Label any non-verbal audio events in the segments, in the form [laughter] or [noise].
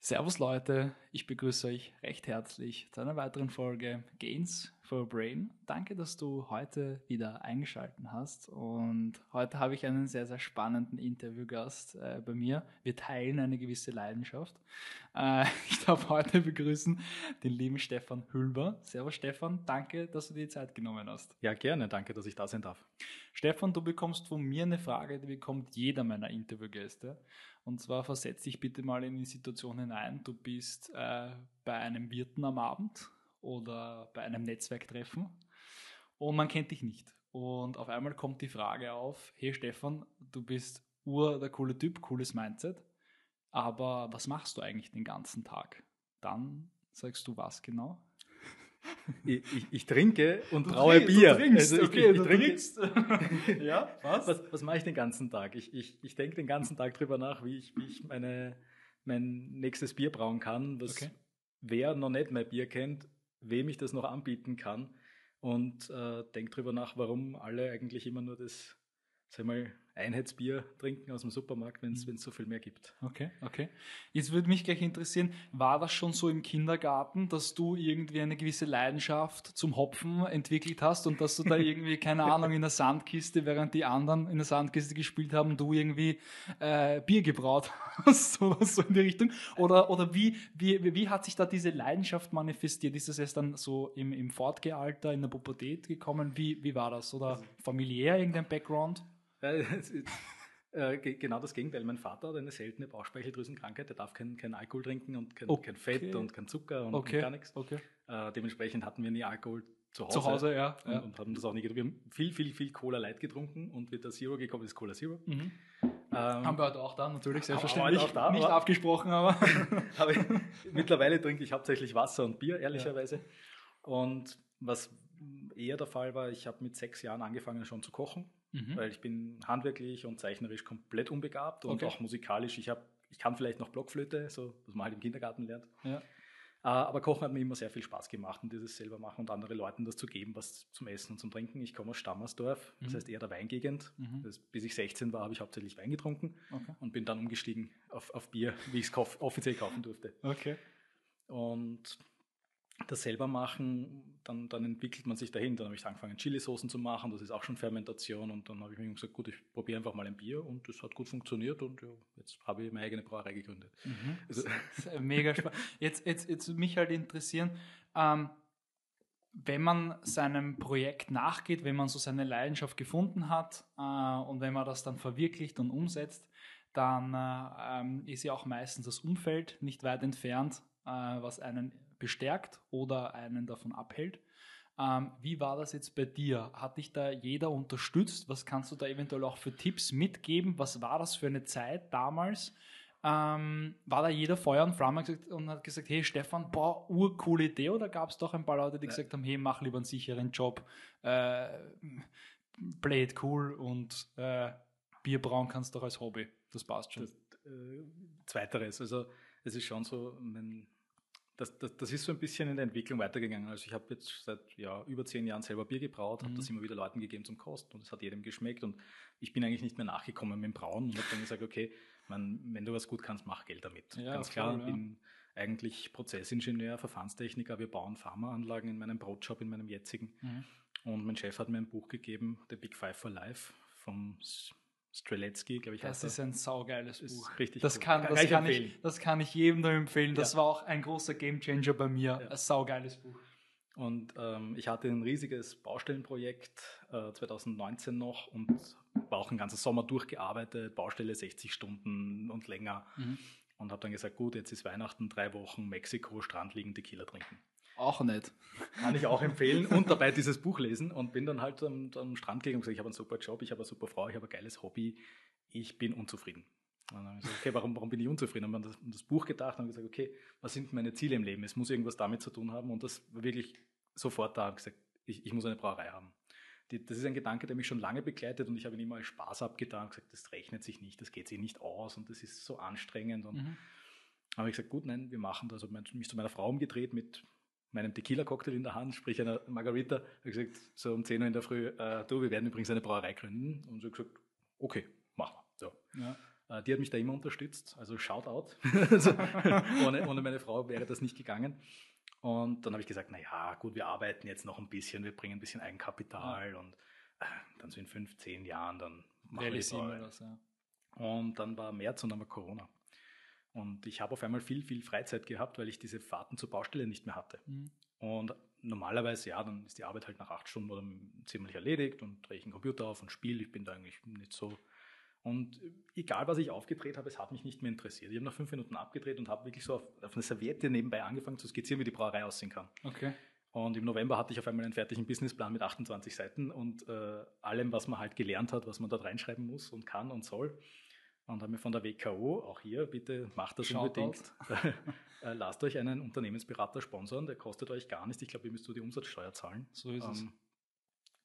Servus Leute, ich begrüße euch recht herzlich zu einer weiteren Folge Gains for Brain. Danke, dass du heute wieder eingeschaltet hast und heute habe ich einen sehr, sehr spannenden Interviewgast äh, bei mir. Wir teilen eine gewisse Leidenschaft. Äh, [laughs] ich darf heute begrüßen den lieben Stefan Hülber. Servus Stefan, danke, dass du dir die Zeit genommen hast. Ja, gerne, danke, dass ich da sein darf. Stefan, du bekommst von mir eine Frage, die bekommt jeder meiner Interviewgäste. Und zwar versetz dich bitte mal in die Situation hinein. Du bist äh, bei einem Wirten am Abend oder bei einem Netzwerktreffen und man kennt dich nicht. Und auf einmal kommt die Frage auf, hey Stefan, du bist ur der coole Typ, cooles Mindset, aber was machst du eigentlich den ganzen Tag? Dann sagst du was genau? [laughs] Ich, ich, ich, trinke und du braue Bier. Du trinkst, also ich, okay, ich, du trinke. trinkst. [laughs] ja, was? Was, was mache ich den ganzen Tag? Ich, ich, ich denke den ganzen Tag drüber nach, wie ich, wie ich meine, mein nächstes Bier brauen kann. Was, okay. Wer noch nicht mein Bier kennt, wem ich das noch anbieten kann. Und äh, denke darüber nach, warum alle eigentlich immer nur das, sag mal, Einheitsbier trinken aus dem Supermarkt, wenn es mhm. so viel mehr gibt. Okay, okay. Jetzt würde mich gleich interessieren, war das schon so im Kindergarten, dass du irgendwie eine gewisse Leidenschaft zum Hopfen entwickelt hast und dass du da [laughs] irgendwie, keine Ahnung, in der Sandkiste, während die anderen in der Sandkiste gespielt haben, du irgendwie äh, Bier gebraut [laughs] hast oder so in die Richtung? Oder, oder wie, wie, wie hat sich da diese Leidenschaft manifestiert? Ist das erst dann so im, im Fortgealter, in der Pubertät gekommen? Wie, wie war das? Oder also familiär irgendein Background? [laughs] Äh, genau das Gegenteil. Mein Vater hat eine seltene Bauchspeicheldrüsenkrankheit. Der darf kein, kein Alkohol trinken und kein, okay. kein Fett und kein Zucker und, okay. und gar nichts. Okay. Äh, dementsprechend hatten wir nie Alkohol zu Hause. Zu Hause, ja. Und, ja. und haben das auch nie getrunken. Wir haben viel, viel, viel Cola Light getrunken und wie der Zero gekommen ist, Cola Zero. Mhm. Ähm, haben wir heute auch da, natürlich, selbstverständlich. Auch da, Nicht abgesprochen, aber. [laughs] aber ich, mittlerweile trinke ich hauptsächlich Wasser und Bier, ehrlicherweise. Ja. Und was eher der Fall war, ich habe mit sechs Jahren angefangen schon zu kochen mhm. weil ich bin handwerklich und zeichnerisch komplett unbegabt und okay. auch musikalisch. Ich, hab, ich kann vielleicht noch Blockflöte, so was man halt im Kindergarten lernt. Ja. Äh, aber Kochen hat mir immer sehr viel Spaß gemacht und dieses selber machen und anderen Leuten das zu geben, was zum Essen und zum Trinken. Ich komme aus Stammersdorf, das mhm. heißt eher der Weingegend. Mhm. Das, bis ich 16 war, habe ich hauptsächlich Wein getrunken okay. und bin dann umgestiegen auf, auf Bier, wie ich es offiziell kaufen durfte. Okay. Und das selber machen, dann, dann entwickelt man sich dahin. Dann habe ich angefangen, Chili-Soßen zu machen, das ist auch schon Fermentation. Und dann habe ich mir gesagt, gut, ich probiere einfach mal ein Bier und das hat gut funktioniert und ja, jetzt habe ich meine eigene Brauerei gegründet. Mhm. Also, mega spannend. [laughs] Jetzt, jetzt, jetzt mich halt interessieren, ähm, wenn man seinem Projekt nachgeht, wenn man so seine Leidenschaft gefunden hat äh, und wenn man das dann verwirklicht und umsetzt, dann äh, ähm, ist ja auch meistens das Umfeld nicht weit entfernt, äh, was einen bestärkt oder einen davon abhält. Ähm, wie war das jetzt bei dir? Hat dich da jeder unterstützt? Was kannst du da eventuell auch für Tipps mitgeben? Was war das für eine Zeit damals? Ähm, war da jeder Feuer und Flamme und hat gesagt, hey Stefan, boah, urcoole Idee? Oder gab es doch ein paar Leute, die ja. gesagt haben, hey, mach lieber einen sicheren Job, äh, play it cool und äh, Bier brauen kannst du doch als Hobby. Das passt schon. Das, äh, zweiteres, also es ist schon so, mein, das, das, das, ist so ein bisschen in der Entwicklung weitergegangen. Also ich habe jetzt seit ja, über zehn Jahren selber Bier gebraut, mhm. habe das immer wieder Leuten gegeben zum Kosten und es hat jedem geschmeckt und ich bin eigentlich nicht mehr nachgekommen mit dem Brauen und habe dann gesagt, okay, man, wenn du was gut kannst, mach Geld damit. Ja, Ganz klar, ich bin eigentlich Prozessingenieur, Verfahrenstechniker, wir bauen Pharmaanlagen in meinem Brotjob, in meinem jetzigen. Mhm. Und mein Chef hat mir ein Buch gegeben, The Big Five for Life, vom Streletsky, glaube ich. Das ist ein saugeiles Buch. Richtig das, kann, das, kann, kann ich, das kann ich jedem nur empfehlen. Das ja. war auch ein großer Gamechanger bei mir. Ja. Ein saugeiles Buch. Und ähm, ich hatte ein riesiges Baustellenprojekt äh, 2019 noch und war auch ein ganzer Sommer durchgearbeitet, Baustelle 60 Stunden und länger. Mhm. Und habe dann gesagt, gut, jetzt ist Weihnachten, drei Wochen Mexiko, Strand liegen, Tequila trinken. Auch nicht. Kann ich auch empfehlen und dabei dieses Buch lesen und bin dann halt am, am Strand gegangen und gesagt, ich habe einen super Job, ich habe eine super Frau, ich habe ein geiles Hobby, ich bin unzufrieden. Und dann habe ich gesagt, okay, warum, warum bin ich unzufrieden? Und dann habe ich das, das Buch gedacht und gesagt, okay, was sind meine Ziele im Leben? Es muss irgendwas damit zu tun haben und das war wirklich sofort da, gesagt, ich, ich muss eine Brauerei haben. Die, das ist ein Gedanke, der mich schon lange begleitet und ich habe ihn immer als Spaß abgetan und gesagt, das rechnet sich nicht, das geht sich nicht aus und das ist so anstrengend und mhm. habe ich gesagt, gut, nein, wir machen das. Ich habe mich zu meiner Frau umgedreht mit meinem Tequila-Cocktail in der Hand, sprich einer Margarita, habe gesagt, so um 10 Uhr in der Früh, äh, du, wir werden übrigens eine Brauerei gründen. Und so gesagt, okay, machen wir. So. Ja. Äh, die hat mich da immer unterstützt, also Shoutout. [laughs] also, ohne, ohne meine Frau wäre das nicht gegangen. Und dann habe ich gesagt, naja, gut, wir arbeiten jetzt noch ein bisschen, wir bringen ein bisschen Eigenkapital ja. und äh, dann so in fünf, zehn Jahren, dann machen wir das. Ja. Und dann war März und dann war Corona. Und ich habe auf einmal viel, viel Freizeit gehabt, weil ich diese Fahrten zur Baustelle nicht mehr hatte. Mhm. Und normalerweise, ja, dann ist die Arbeit halt nach acht Stunden oder ziemlich erledigt und drehe ich einen Computer auf und spiele. Ich bin da eigentlich nicht so. Und egal, was ich aufgedreht habe, es hat mich nicht mehr interessiert. Ich habe nach fünf Minuten abgedreht und habe wirklich so auf, auf eine Serviette nebenbei angefangen zu skizzieren, wie die Brauerei aussehen kann. Okay. Und im November hatte ich auf einmal einen fertigen Businessplan mit 28 Seiten und äh, allem, was man halt gelernt hat, was man dort reinschreiben muss und kann und soll. Und haben wir von der WKO, auch hier, bitte macht das Schaut unbedingt. [laughs] äh, lasst euch einen Unternehmensberater sponsern, der kostet euch gar nichts. Ich glaube, ihr müsst nur die Umsatzsteuer zahlen. So ist ähm, es. Und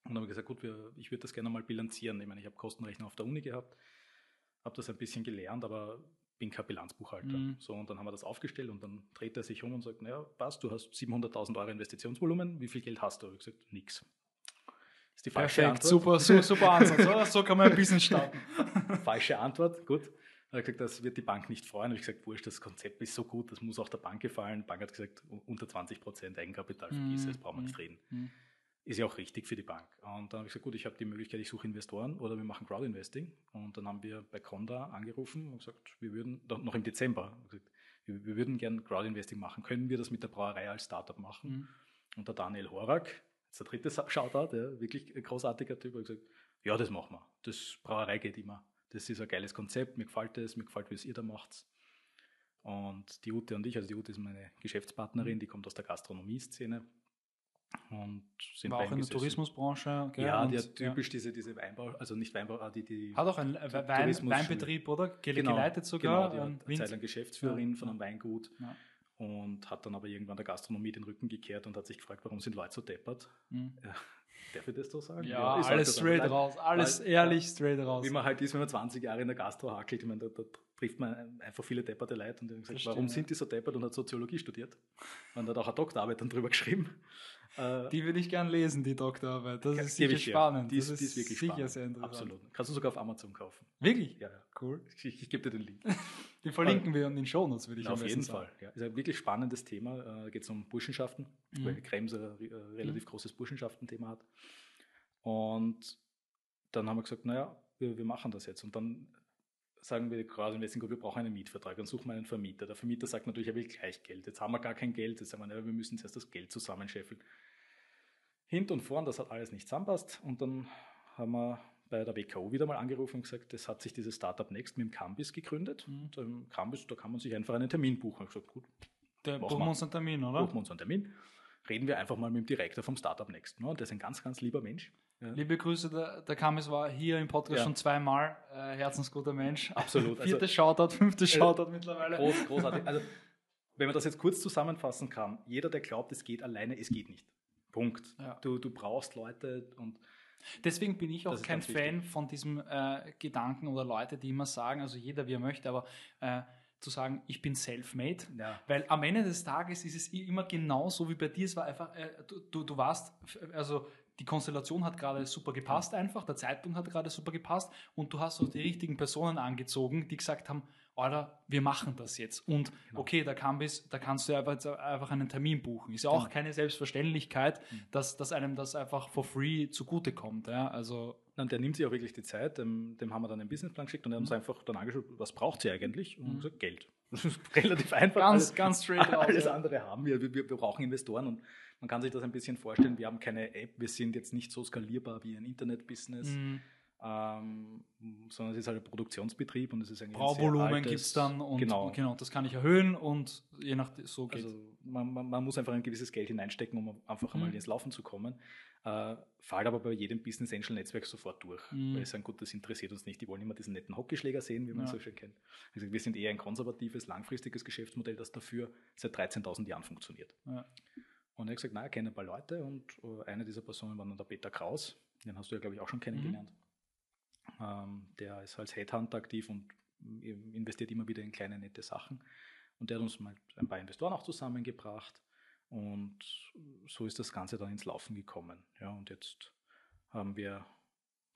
dann habe ich gesagt, gut, wir, ich würde das gerne mal bilanzieren. Ich meine, ich habe Kostenrechner auf der Uni gehabt, habe das ein bisschen gelernt, aber bin kein Bilanzbuchhalter. Mhm. So, und dann haben wir das aufgestellt und dann dreht er sich um und sagt, naja, passt, du hast 700.000 Euro Investitionsvolumen, wie viel Geld hast du? Ich habe gesagt, nix ist die falsche Perfekt, Antwort. super, [laughs] super Ansatz. So, so kann man ein Business starten. [laughs] falsche Antwort, gut. Er hat gesagt, das wird die Bank nicht freuen. Ich habe gesagt, wurscht, das Konzept ist so gut, das muss auch der Bank gefallen. Die Bank hat gesagt, unter 20 Prozent Eigenkapital, vergiss mm, es, brauchen wir nicht reden. Mm. Ist ja auch richtig für die Bank. Und dann habe ich gesagt, gut, ich habe die Möglichkeit, ich suche Investoren oder wir machen Crowdinvesting. Und dann haben wir bei Conda angerufen und gesagt, wir würden, noch im Dezember, gesagt, wir, wir, würden gerne Crowdinvesting machen. Können wir das mit der Brauerei als Startup machen? Mm. Und der Daniel Horak, Jetzt der dritte Shoutout, ja, wirklich ein großartiger Typ, hat gesagt, ja, das machen wir. Das Brauerei geht immer. Das ist ein geiles Konzept, mir gefällt es, mir gefällt, wie es ihr da macht. Und die Ute und ich, also die Ute ist meine Geschäftspartnerin, mhm. die kommt aus der Gastronomie-Szene. Und sind War auch in der Tourismusbranche. Gell? Ja, die hat typisch ja. diese, diese Weinbau, also nicht Weinbau, die, die Hat auch einen Wein, Weinbetrieb, oder? Ge genau, geleitet sogar. Genau, die hat eine Zeit lang Geschäftsführerin ja. von einem Weingut. Ja und hat dann aber irgendwann der Gastronomie den Rücken gekehrt und hat sich gefragt, warum sind Leute so deppert? Mhm. Ja, darf ich das so sagen? Ja, ja alles straight raus, alles weil, ehrlich straight raus. Wie man halt ist, wenn man 20 Jahre in der Gastro hakelt, ich meine, da, da trifft man einfach viele depperte Leute und die haben gesagt, warum sind die so deppert und hat Soziologie studiert und hat auch eine Doktorarbeit dann drüber geschrieben. [laughs] Die würde ich gern lesen, die Doktorarbeit. Das ist sicher spannend. Die ist, das ist, die ist wirklich sicher spannend. sehr interessant. Absolut. Kannst du sogar auf Amazon kaufen. Wirklich? Ja, ja. Cool. Ich, ich, gebe dir den Link. [laughs] die verlinken wir in den Shownotes, würde ich Na, Auf jeden sagen. Fall. Ja. Ist ein wirklich spannendes Thema. Äh, geht es um Burschenschaften, mhm. weil Krems ein äh, relativ mhm. großes Burschenschaften-Thema hat. Und dann haben wir gesagt, naja, wir, wir machen das jetzt. Und dann sagen wir quasi im Investing wir brauchen einen Mietvertrag, dann suchen wir einen Vermieter. Der Vermieter sagt natürlich, er will gleich Geld. Jetzt haben wir gar kein Geld. Jetzt sagen wir, wir müssen zuerst das Geld zusammenscheffeln. Hint und vorn, das hat alles nicht zusammenpasst. Und dann haben wir bei der WKO wieder mal angerufen und gesagt, das hat sich dieses Startup Next mit dem Cambis gegründet. Mhm. Und im Cambis, da kann man sich einfach einen Termin buchen. Ich gesagt, gut, da buchen wir uns einen Termin, oder? Buchen wir uns einen Termin. Reden wir einfach mal mit dem Direktor vom Startup Next. Und der ist ein ganz, ganz lieber Mensch. Ja. Liebe Grüße, der, der Kamis war hier im Podcast ja. schon zweimal. Äh, herzensguter Mensch. Absolut. [laughs] Viertes also, Shoutout, fünftes äh, Shoutout mittlerweile. Groß, großartig. [laughs] Also, wenn man das jetzt kurz zusammenfassen kann, jeder, der glaubt, es geht alleine, es geht nicht. Punkt. Ja. Du, du brauchst Leute und Deswegen bin ich auch kein Fan wichtig. von diesem äh, Gedanken oder Leute, die immer sagen, also jeder wie er möchte, aber äh, zu sagen, ich bin self-made. Ja. Weil am Ende des Tages ist es immer genauso wie bei dir. Es war einfach, äh, du, du, du warst, also die Konstellation hat gerade super gepasst einfach, der Zeitpunkt hat gerade super gepasst und du hast so die richtigen Personen angezogen, die gesagt haben, oder wir machen das jetzt. Und genau. okay, da, kann bis, da kannst du einfach, einfach einen Termin buchen. Ist ja auch genau. keine Selbstverständlichkeit, mhm. dass, dass einem das einfach for free zugutekommt. Ja? Also und der nimmt sich auch wirklich die Zeit, dem, dem haben wir dann einen Businessplan geschickt und er hat uns mhm. einfach dann angeschaut, was braucht sie eigentlich? Und mhm. gesagt, Geld. Das ist [laughs] relativ einfach. Ganz, alles, ganz straight [laughs] Alles out, andere haben wir. wir. Wir brauchen Investoren und man kann sich das ein bisschen vorstellen. Wir haben keine App, wir sind jetzt nicht so skalierbar wie ein Internet-Business. Mhm ähm, sondern es ist halt ein Produktionsbetrieb und es ist eigentlich Brauvolumen gibt es dann und genau. genau, das kann ich erhöhen und je nach so geht Also man, man, man, muss einfach ein gewisses Geld hineinstecken, um einfach mhm. einmal ins Laufen zu kommen. Äh, fällt aber bei jedem Business Angel Netzwerk sofort durch, mhm. weil sie sagen, gut, das interessiert uns nicht, die wollen immer diesen netten Hockeyschläger sehen, wie man ja. so schön kennt. Also wir sind eher ein konservatives, langfristiges Geschäftsmodell, das dafür seit 13.000 Jahren funktioniert. Ja. Und er hat gesagt, na, er kennt ein paar Leute und äh, eine dieser Personen war dann der Peter Kraus, den hast du ja, glaube ich, auch schon kennengelernt. Mhm. Ähm, der ist als Headhunter aktiv und investiert immer wieder in kleine, nette Sachen. Und der hat uns mal ein paar Investoren auch zusammengebracht. Und so ist das Ganze dann ins Laufen gekommen. Ja, und jetzt haben wir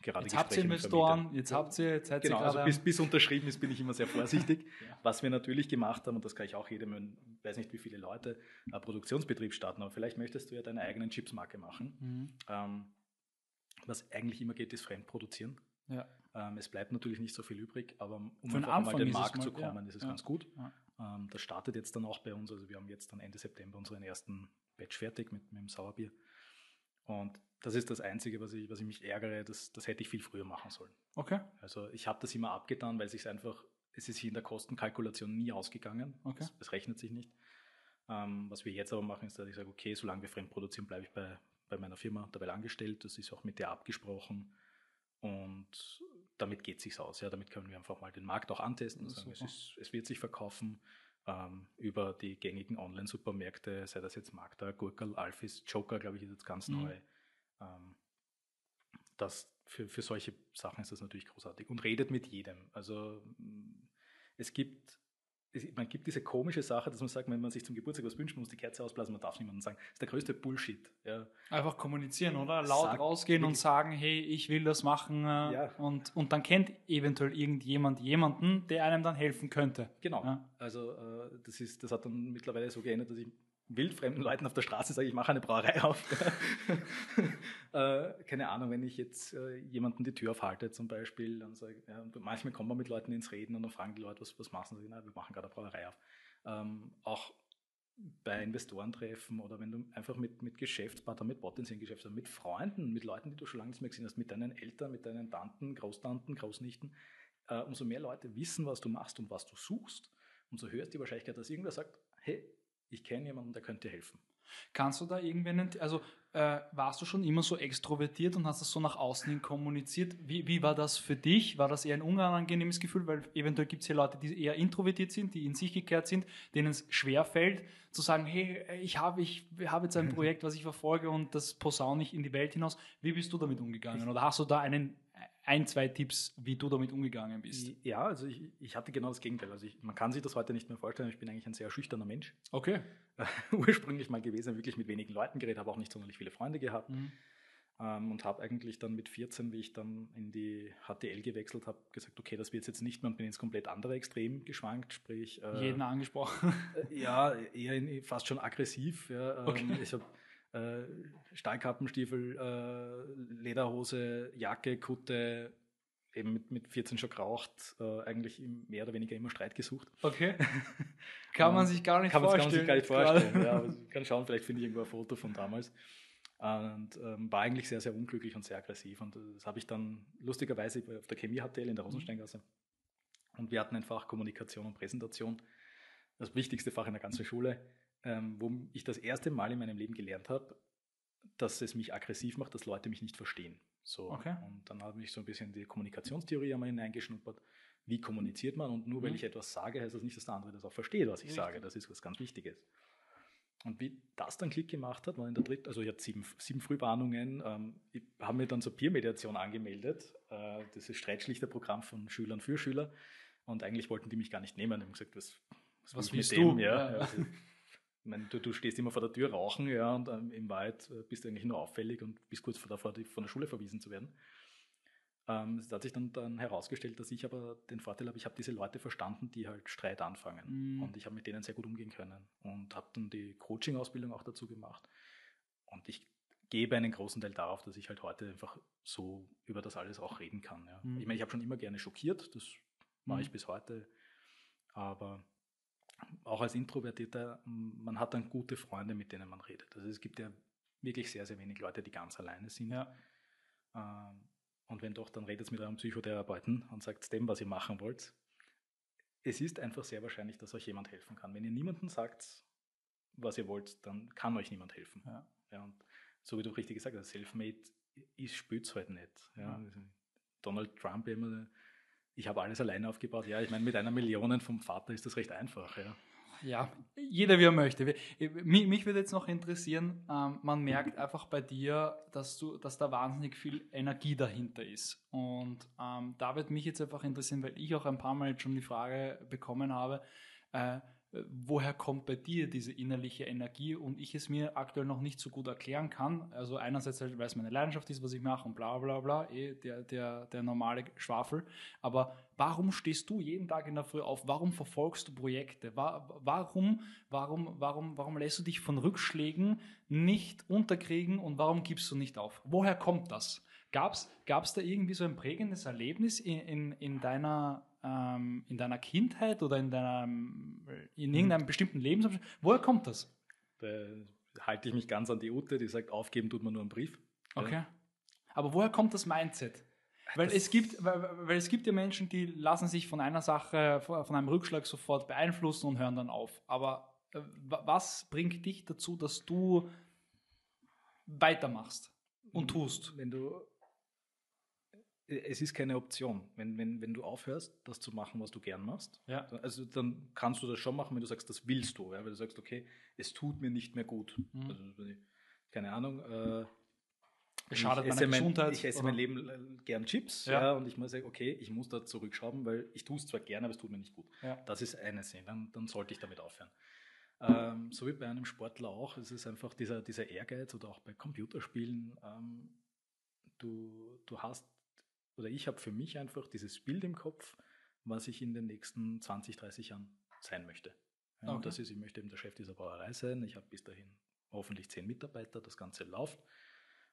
gerade Jetzt habt ihr Investoren, jetzt habt ihr, jetzt seid genau, ihr also bis, bis unterschrieben ist, bin ich immer sehr vorsichtig. [laughs] Ja. Was wir natürlich gemacht haben, und das kann ich auch jedem, ich weiß nicht, wie viele Leute, einen Produktionsbetrieb starten, aber vielleicht möchtest du ja deine eigenen Chipsmarke machen. Mhm. Ähm, was eigentlich immer geht, ist Fremdproduzieren. Ja. Ähm, es bleibt natürlich nicht so viel übrig, aber um Für den einfach Anfang mal den es Markt mal- zu kommen, ja, ist es ja. ganz gut. Ähm, das startet jetzt dann auch bei uns. Also wir haben jetzt dann Ende September unseren ersten Batch fertig mit, mit dem Sauerbier. Und das ist das Einzige, was ich, was ich mich ärgere. Das, das hätte ich viel früher machen sollen. Okay, Also ich habe das immer abgetan, weil sich einfach, es ist hier in der Kostenkalkulation nie ausgegangen. Okay. Es, es rechnet sich nicht. Ähm, was wir jetzt aber machen, ist, dass ich sage, okay, solange wir fremd produzieren, bleibe ich bei, bei meiner Firma dabei angestellt. Das ist auch mit der abgesprochen. Und damit geht sich's aus. Ja, damit können wir einfach mal den Markt auch antesten und sagen, es, ist, es wird sich verkaufen ähm, über die gängigen Online-Supermärkte, sei das jetzt Magda, Gurkel, Alphys, Joker, glaube ich, ist jetzt ganz Mhm. neu. Ähm, das, für, für solche Sachen ist das natürlich großartig. Und redet mit jedem. Also es gibt, es, man gibt diese komische Sache, dass man sagt, wenn man sich zum Geburtstag was wünscht, man muss die Kerze ausblasen, man darf niemandem sagen. Das ist der größte Bullshit. Ja. einfach kommunizieren, oder? Laut Sag- rausgehen und sagen, hey, ich will das machen. Äh, Ja. und, und dann kennt eventuell irgendjemand jemanden, der einem dann helfen könnte. Genau. Ja. Also äh, das, ist, das hat dann mittlerweile so geändert, dass ich wildfremden Leuten auf der Straße sage, ich mache eine Brauerei auf. [laughs] äh, keine Ahnung, wenn ich jetzt äh, jemanden die Tür aufhalte zum Beispiel, dann sage ja, manchmal kommen wir mit Leuten ins Reden und dann fragen die Leute, was, was machen sie? Na, wir machen gerade eine Brauerei auf. Ähm, auch bei Investorentreffen oder wenn du einfach mit, mit Geschäftspartnern, mit potenziellen Geschäftspartnern, mit Freunden, mit Leuten, die du schon lange nicht mehr gesehen hast, mit deinen Eltern, mit deinen Tanten, Großtanten, Großnichten, äh, umso mehr Leute wissen, was du machst und was du suchst, umso höher ist die Wahrscheinlichkeit, dass irgendwer sagt, hey, ich kenne jemanden, der könnte dir helfen. Kannst du da irgendwen, also äh, warst du schon immer so extrovertiert und hast das so nach außen hin kommuniziert? Wie, wie war das für dich? War das eher ein unangenehmes Gefühl? Weil eventuell gibt es hier Leute, die eher introvertiert sind, die in sich gekehrt sind, denen es schwer fällt, zu sagen, hey, ich habe ich habe jetzt ein [laughs] Projekt, was ich verfolge und das posaune ich in die Welt hinaus. Wie bist du damit umgegangen? Oder hast du da einen, ein, zwei Tipps, wie du damit umgegangen bist? Ja, also ich, ich hatte genau das Gegenteil. Also ich, man kann sich das heute nicht mehr vorstellen. Ich bin eigentlich ein sehr schüchterner Mensch. [laughs] Okay. Ursprünglich mal gewesen, wirklich mit wenigen Leuten geredet, habe auch nicht sonderlich viele Freunde gehabt. Mhm. Ähm, und habe eigentlich dann mit 14, wie ich dann in die HTL gewechselt habe, gesagt, okay, das wird jetzt nicht mehr und bin ins komplett andere Extrem geschwankt, sprich äh, Jeden angesprochen. äh, ja, eher in, fast schon aggressiv. Ja. Ähm, [laughs] Okay. Ich habe äh, Stahlkappenstiefel, äh, Lederhose, Jacke, Kutte, eben mit, mit 14 schon geraucht, äh, eigentlich mehr oder weniger immer Streit gesucht. Okay. [laughs] Kann man Ähm, sich gar nicht kann man, vorstellen. kann man sich gar nicht vorstellen. Ja, aber ich kann schauen, vielleicht finde ich irgendwo ein Foto von damals. Und ähm, war eigentlich sehr, sehr unglücklich und sehr aggressiv. Und das habe ich dann lustigerweise auf der Chemie HTL in der Rosensteingasse. Und wir hatten ein Fach Kommunikation und Präsentation, das wichtigste Fach in der ganzen Schule, ähm, wo ich das erste Mal in meinem Leben gelernt habe, dass es mich aggressiv macht, dass Leute mich nicht verstehen. So. Okay. Und dann habe ich so ein bisschen die Kommunikationstheorie einmal hineingeschnuppert. Wie kommuniziert man? Und nur weil Mhm. ich etwas sage, heißt das nicht, dass der andere das auch versteht, was ich Richtig. sage. Das ist was ganz Wichtiges. Und wie das dann Klick gemacht hat, war in der dritten, also ich hatte sieben, sieben Frühwarnungen, ähm, ich habe mir dann zur Peer-Mediation angemeldet, äh, dieses Streitschlichterprogramm von Schülern für Schüler. Und eigentlich wollten die mich gar nicht nehmen. Die haben gesagt, was, Was ich willst du? Ja, Ja. ja, also, ich meine, du, du stehst immer vor der Tür rauchen, ja, und ähm, in Wahrheit äh, bist du eigentlich nur auffällig und bist kurz vor davor, die- von der Schule verwiesen zu werden. Ähm, es hat sich dann, dann herausgestellt, dass ich aber den Vorteil habe, ich habe diese Leute verstanden, die halt Streit anfangen. Mhm. Und ich habe mit denen sehr gut umgehen können und habe dann die Coaching-Ausbildung auch dazu gemacht. Und ich gebe einen großen Teil darauf, dass ich halt heute einfach so über das alles auch reden kann. Ja. Mhm. Ich meine, ich habe schon immer gerne schockiert, das mache Mhm. ich bis heute. Aber auch als Introvertierter, man hat dann gute Freunde, mit denen man redet. Also es gibt ja wirklich sehr, sehr wenig Leute, die ganz alleine sind. Ja. Ähm, Und wenn doch, dann redet mit eurem Psychotherapeuten und sagt dem, was ihr machen wollt. Es ist einfach sehr wahrscheinlich, dass euch jemand helfen kann. Wenn ihr niemandem sagt, was ihr wollt, dann kann euch niemand helfen. Ja. Ja, und so wie du richtig gesagt hast, Selfmade ist spürt's halt nicht. Ja. Donald Trump immer, ich habe alles alleine aufgebaut. Ja, ich meine, mit einer Million vom Vater ist das recht einfach. Ja. Ja, jeder wie er möchte. Wir- Mich, mich würde jetzt noch interessieren, ähm, man merkt einfach bei dir, dass, du, dass da wahnsinnig viel Energie dahinter ist. Und ähm, da würde mich jetzt einfach interessieren, weil ich auch ein paar Mal jetzt schon die Frage bekommen habe, äh, äh, woher kommt bei dir diese innerliche Energie und ich es mir aktuell noch nicht so gut erklären kann. Also einerseits, halt, weil es meine Leidenschaft ist, was ich mache und bla bla bla, eh, der, der, der normale Schwafel. Aber warum stehst du jeden Tag in der Früh auf? Warum verfolgst du Projekte? Warum, warum, warum, warum lässt du dich von Rückschlägen nicht unterkriegen und warum gibst du nicht auf? Woher kommt das? Gab es da irgendwie so ein prägendes Erlebnis in, in, in deiner ähm, in deiner Kindheit oder in, deiner, in mhm. irgendeinem bestimmten Lebensabschnitt? Woher kommt das? Da halte ich mich ganz an die Ute, die sagt, aufgeben tut man nur einen Brief. Okay. Ja. Aber woher kommt das Mindset? Weil das es, gibt, weil, weil, es gibt ja Menschen, die lassen sich von einer Sache, von einem Rückschlag sofort beeinflussen und hören dann auf. Aber äh, was bringt dich dazu, dass du weitermachst und tust? Wenn du es ist keine Option. Wenn, wenn, wenn du aufhörst, das zu machen, was du gern machst, ja. also dann kannst du das schon machen, wenn du sagst, das willst du. Ja? Wenn du sagst, okay, es tut mir nicht mehr gut. Mhm. Also, keine Ahnung. Äh, es schadet meiner Gesundheit. ich esse oder? mein Leben gern Chips ja. ja. und ich muss sagen, okay, ich muss da zurückschrauben, weil ich tue es zwar gerne, aber es tut mir nicht gut. Ja. Das ist eine Sinn, dann, dann sollte ich damit aufhören. Ähm, so wie bei einem Sportler auch, es ist einfach dieser, dieser Ehrgeiz oder auch bei Computerspielen. Ähm, du, du hast oder ich habe für mich einfach dieses Bild im Kopf, was ich in den nächsten 20, 30 Jahren sein möchte. Ja, okay. Und das ist, ich möchte eben der Chef dieser Brauerei sein. Ich habe bis dahin hoffentlich zehn Mitarbeiter, das Ganze läuft.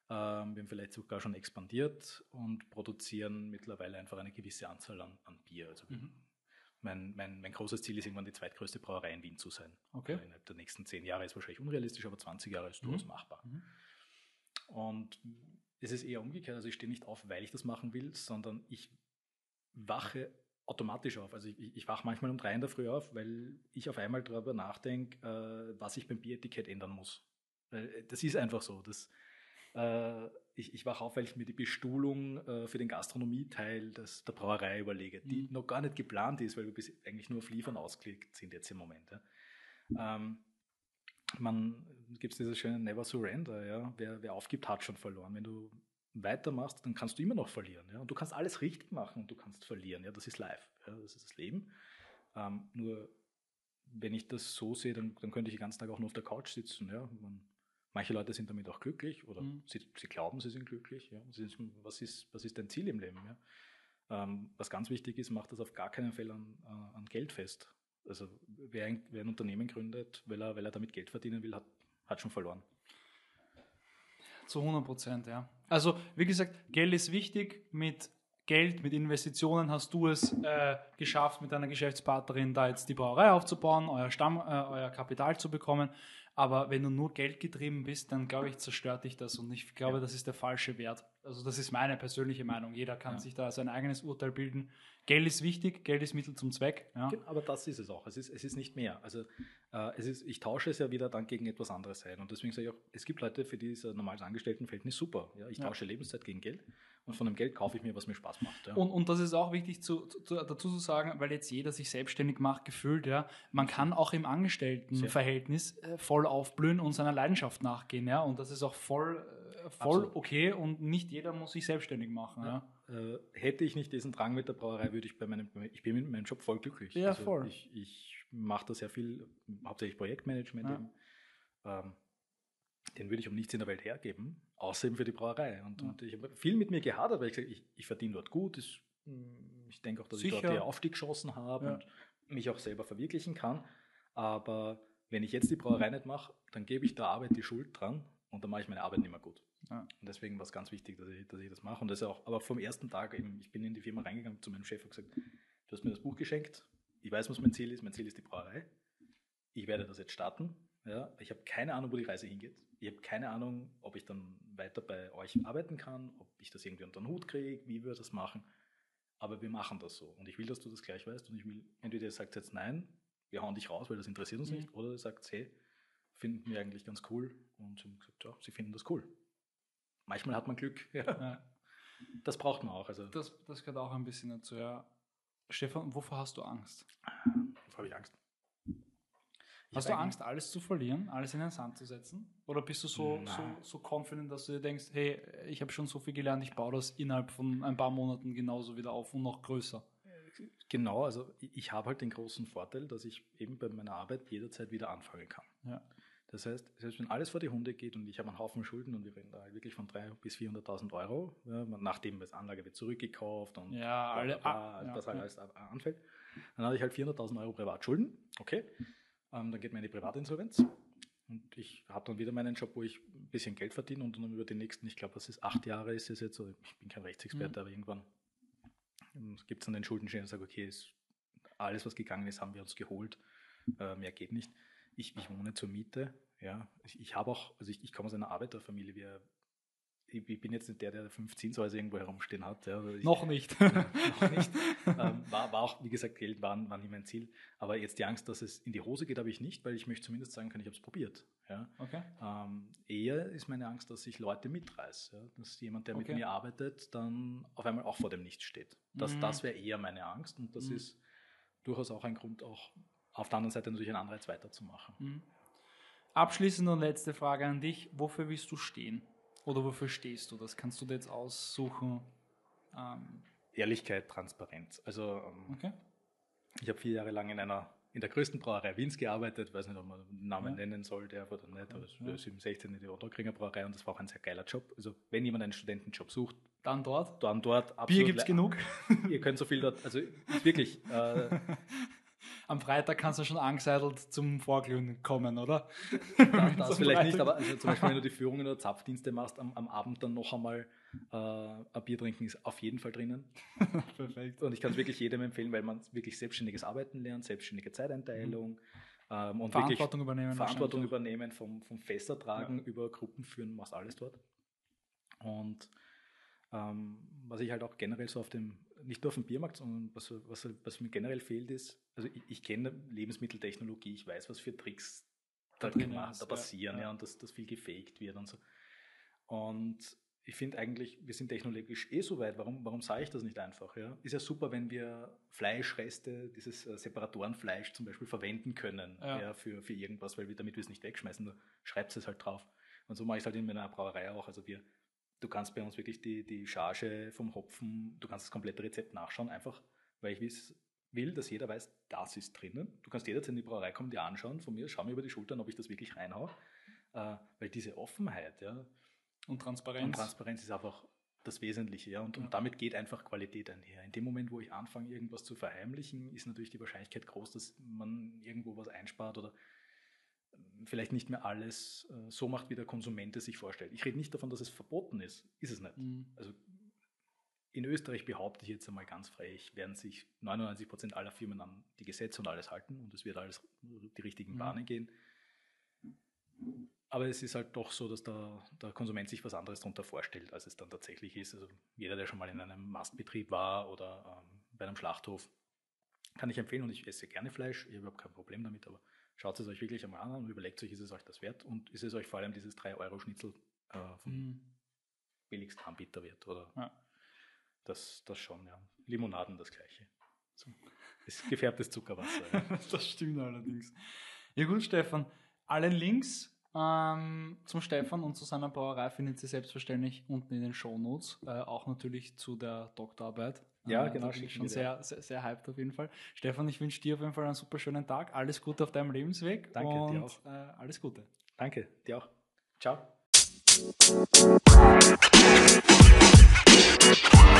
Ähm, wir haben vielleicht sogar schon expandiert und produzieren mittlerweile einfach eine gewisse Anzahl an, an Bier. Also mhm. mein, mein, mein großes Ziel ist irgendwann die zweitgrößte Brauerei in Wien zu sein. Okay. Also innerhalb der nächsten zehn Jahre ist wahrscheinlich unrealistisch, aber 20 Jahre ist durchaus mhm. machbar. Mhm. Und es ist eher umgekehrt. Also ich stehe nicht auf, weil ich das machen will, sondern ich wache automatisch auf. Also ich, ich wache manchmal um drei in der Früh auf, weil ich auf einmal darüber nachdenke, äh, was ich beim Bieretikett ändern muss. Äh, das ist einfach so. Das, äh, ich, ich wache auf, weil ich mir die Bestuhlung äh, für den Gastronomieteil des, der Brauerei überlege, die mhm. noch gar nicht geplant ist, weil wir bis eigentlich nur auf Liefern ausgelegt sind jetzt im Moment. Ja. Ähm, man gibt es dieses schöne Never Surrender, ja. Wer, wer aufgibt, hat schon verloren. Wenn du weitermachst, dann kannst du immer noch verlieren. Ja? Und du kannst alles richtig machen und du kannst verlieren. Ja? Das ist live, ja? das ist das Leben. Ähm, nur wenn ich das so sehe, dann, dann könnte ich den ganzen Tag auch nur auf der Couch sitzen. Ja? Man, manche Leute sind damit auch glücklich oder mhm. sie, sie, glauben, sie sind glücklich. Ja? Sind, was, ist, was ist dein Ziel im Leben? Ja? Ähm, was ganz wichtig ist, macht das auf gar keinen Fall an, äh, an Geld fest. Also wer ein, wer ein Unternehmen gründet, weil er, weil er damit Geld verdienen will, hat, hat schon verloren. Zu 100 Prozent, ja. Also wie gesagt, Geld ist wichtig. Mit Geld, mit Investitionen hast du es äh, geschafft, mit deiner Geschäftspartnerin da jetzt die Brauerei aufzubauen, euer Stamm, äh, euer Kapital zu bekommen. Aber wenn du nur Geld getrieben bist, dann glaube ich, zerstört dich das und ich glaube, ja. das ist der falsche Wert. Also das ist meine persönliche Meinung. Jeder kann ja. sich da sein eigenes Urteil bilden. Geld ist wichtig, Geld ist Mittel zum Zweck. Ja. Aber das ist es auch. Es ist, es ist nicht mehr. Also äh, es ist, ich tausche es ja wieder dann gegen etwas anderes ein. Und deswegen sage ich auch, es gibt Leute, für die ist ein normales Angestelltenverhältnis super. Ja, ich tausche Lebenszeit gegen Geld und von dem Geld kaufe ich mir, was mir Spaß macht. Ja. Und, und das ist auch wichtig zu, zu, dazu zu sagen, weil jetzt jeder sich selbstständig macht, gefühlt, ja, man kann auch im Angestelltenverhältnis äh, voll aufblühen und seiner Leidenschaft nachgehen, ja, und das ist auch voll, äh, voll okay und nicht jeder muss sich selbstständig machen, ja. ja. Äh, hätte ich nicht diesen Drang mit der Brauerei, würde ich bei meinem, ich bin mit meinem Job voll glücklich. Ja, also voll. Ich, ich mache da sehr viel, hauptsächlich Projektmanagement ja. eben. Ähm, den würde ich um nichts in der Welt hergeben, außer eben für die Brauerei. Und, ja. und ich habe viel mit mir gehadert, weil ich gesagt ich, ich verdiene dort gut. Ich, ich denke auch, dass Sicher. ich dort die Aufstiegschancen habe ja. und mich auch selber verwirklichen kann. Aber wenn ich jetzt die Brauerei nicht mache, dann gebe ich der Arbeit die Schuld dran und dann mache ich meine Arbeit nicht mehr gut. Ja. Und deswegen war es ganz wichtig, dass ich, dass ich das mache. Und das auch, aber vom ersten Tag eben, ich bin in die Firma reingegangen zu meinem Chef und gesagt, du hast mir das Buch geschenkt, ich weiß, was mein Ziel ist, mein Ziel ist die Brauerei. Ich werde das jetzt starten. Ja, ich habe keine Ahnung, wo die Reise hingeht. Ich habe keine Ahnung, ob ich dann weiter bei euch arbeiten kann, ob ich das irgendwie unter den Hut kriege, wie wir das machen. Aber wir machen das so. Und ich will, dass du das gleich weißt. Und ich will, entweder ihr sagt jetzt nein, wir hauen dich raus, weil das interessiert uns mhm. nicht, oder ihr sagt, hey, finden wir eigentlich ganz cool. Und sie haben gesagt, ja, sie finden das cool. Manchmal hat man Glück. Ja. [laughs] ja. Das braucht man auch. Also. Das, das gehört auch ein bisschen dazu, ja. Stefan, wovor hast du Angst? Wovor habe ich Angst? Hast du Angst, alles zu verlieren, alles in den Sand zu setzen? Oder bist du so, so, so confident, dass du dir denkst, hey, ich habe schon so viel gelernt, ich baue das innerhalb von ein paar Monaten genauso wieder auf und noch größer? Genau, also ich, habe halt den großen Vorteil, dass ich eben bei meiner Arbeit jederzeit wieder anfangen kann. Ja. Das heißt, selbst wenn alles vor die Hunde geht und ich habe einen Haufen Schulden und wir reden da wirklich von 300.000 bis 400.000 Euro, ja, nachdem das Anlage wird zurückgekauft und Ja, alle- bla, bla, bla, ah, ja, was halt ja. alles anfällt, dann habe ich halt 400.000 Euro Privatschulden. Okay, ähm, dann geht man in die Privatinsolvenz und ich habe dann wieder meinen Job, wo ich ein bisschen Geld verdiene und dann über die nächsten, ich glaube, das ist acht Jahre, ist es jetzt, so, ich bin kein Rechtsexperte, Mhm. aber irgendwann gibt es dann den Schuldenschein und sage, okay, ist, alles, was gegangen ist, haben wir uns geholt, äh, mehr geht nicht. Ich, ich wohne zur Miete, ja. Ich, ich habe auch, also ich, ich komme aus einer Arbeiterfamilie, wir, ich, ich bin jetzt nicht der, der 15 Häuser irgendwo herumstehen hat. Ja. Also ich, Noch nicht. [laughs] noch nicht. [laughs] ähm, war, war auch, wie gesagt, Geld war, war nicht mein Ziel. Aber jetzt die Angst, dass es in die Hose geht, habe ich nicht, weil ich möchte zumindest sagen können, ich habe es probiert. Ja. Okay. Ähm, eher ist meine Angst, dass ich Leute mitreiße. Ja? Dass jemand, der Okay. mit mir arbeitet, dann auf einmal auch vor dem Nichts steht. Das, Mhm. das wäre eher meine Angst und das Mhm. ist durchaus auch ein Grund, auch auf der anderen Seite natürlich einen Anreiz weiterzumachen. Mhm. Abschließend und letzte Frage an dich. Wofür willst du stehen? Oder wofür stehst du? Das kannst du dir jetzt aussuchen. Ähm, Ehrlichkeit, Transparenz. Also ähm, okay. ich habe vier Jahre lang in einer in der größten Brauerei Wiens gearbeitet, weiß nicht, ob man den Namen Ja. nennen soll, der oder nicht, aber Ja. ist im 16. in der Otterkringer Brauerei und das war auch ein sehr geiler Job. Also wenn jemand einen Studentenjob sucht, Dann dort. dann dort Bier absolut gibt es le- genug. [laughs] Ihr könnt so viel dort, also wirklich, äh, [laughs] Am Freitag kannst du schon angeseidelt zum Vorglühen kommen, oder? [laughs] Das, Zum das vielleicht nicht, aber also zum Beispiel, wenn du die Führungen oder Zapfdienste machst, am, am Abend dann noch einmal äh, ein Bier trinken ist auf jeden Fall drinnen. [laughs] Perfekt. Und ich kann es wirklich jedem empfehlen, weil man wirklich selbstständiges Arbeiten lernt, selbstständige Zeiteinteilung ähm, und Verantwortung übernehmen. Verantwortung übernehmen, vom, vom Fester tragen über Gruppen führen, machst alles dort. Und ähm, was ich halt auch generell so auf dem, nicht nur auf dem Biermarkt, sondern was, was, was mir generell fehlt, ist, also ich, ich kenne Lebensmitteltechnologie, ich weiß, was für Tricks da, gemacht, ist, da ja, passieren, ja, ja. und dass, dass viel gefaked wird und so. Und ich finde eigentlich, wir sind technologisch eh so weit, warum, warum sage ich das nicht einfach? Ja? Ist ja super, wenn wir Fleischreste, dieses äh, Separatorenfleisch zum Beispiel verwenden können Ja. ja. für, für irgendwas, weil wir damit wir es nicht wegschmeißen, du schreibst es halt drauf. Und so mache ich es halt in meiner Brauerei auch. Also wir, du kannst bei uns wirklich die, die Charge vom Hopfen, du kannst das komplette Rezept nachschauen, einfach weil ich wiss, will, dass jeder weiß, das ist drinnen. Du kannst jederzeit in die Brauerei kommen, dir anschauen, von mir, schau mir über die Schultern, ob ich das wirklich reinhau. Äh, weil diese Offenheit, ja, Und Transparenz. und Transparenz ist einfach das Wesentliche, ja. Und, Ja. und damit geht einfach Qualität einher. In dem Moment, wo ich anfange, irgendwas zu verheimlichen, ist natürlich die Wahrscheinlichkeit groß, dass man irgendwo was einspart oder ähm, vielleicht nicht mehr alles äh, so macht, wie der Konsument es sich vorstellt. Ich rede nicht davon, dass es verboten ist. Ist es nicht. Mhm. Also in Österreich behaupte ich jetzt einmal ganz frech, werden sich 99 Prozent aller Firmen an die Gesetze und alles halten und es wird alles die richtigen Mhm. Bahnen gehen. Aber es ist halt doch so, dass der, der Konsument sich was anderes darunter vorstellt, als es dann tatsächlich ist. Also jeder, der schon mal in einem Mastbetrieb war oder ähm, bei einem Schlachthof, kann ich empfehlen und ich esse gerne Fleisch, ich habe überhaupt kein Problem damit, aber schaut es euch wirklich einmal an und überlegt euch, ist es euch das wert und ist es euch vor allem dieses 3-Euro-Schnitzel äh, vom Mhm. billigsten Anbieter wird oder Ja. Das, das schon, ja. Limonaden das gleiche. So. Es gefärbtes Zuckerwasser. Ja. [laughs] Das stimmt allerdings. Ja gut, Stefan. Alle Links ähm, zum Stefan und zu seiner Brauerei findet ihr selbstverständlich unten in den Shownotes. Äh, auch natürlich zu der Doktorarbeit. Ja, Äh, genau, Da bin ich schicken schon sehr, sehr, sehr hyped auf jeden Fall. Stefan, ich wünsche dir auf jeden Fall einen super schönen Tag. Alles Gute auf deinem Lebensweg. Danke, und, dir auch. Äh, alles Gute. Danke, dir auch. Ciao.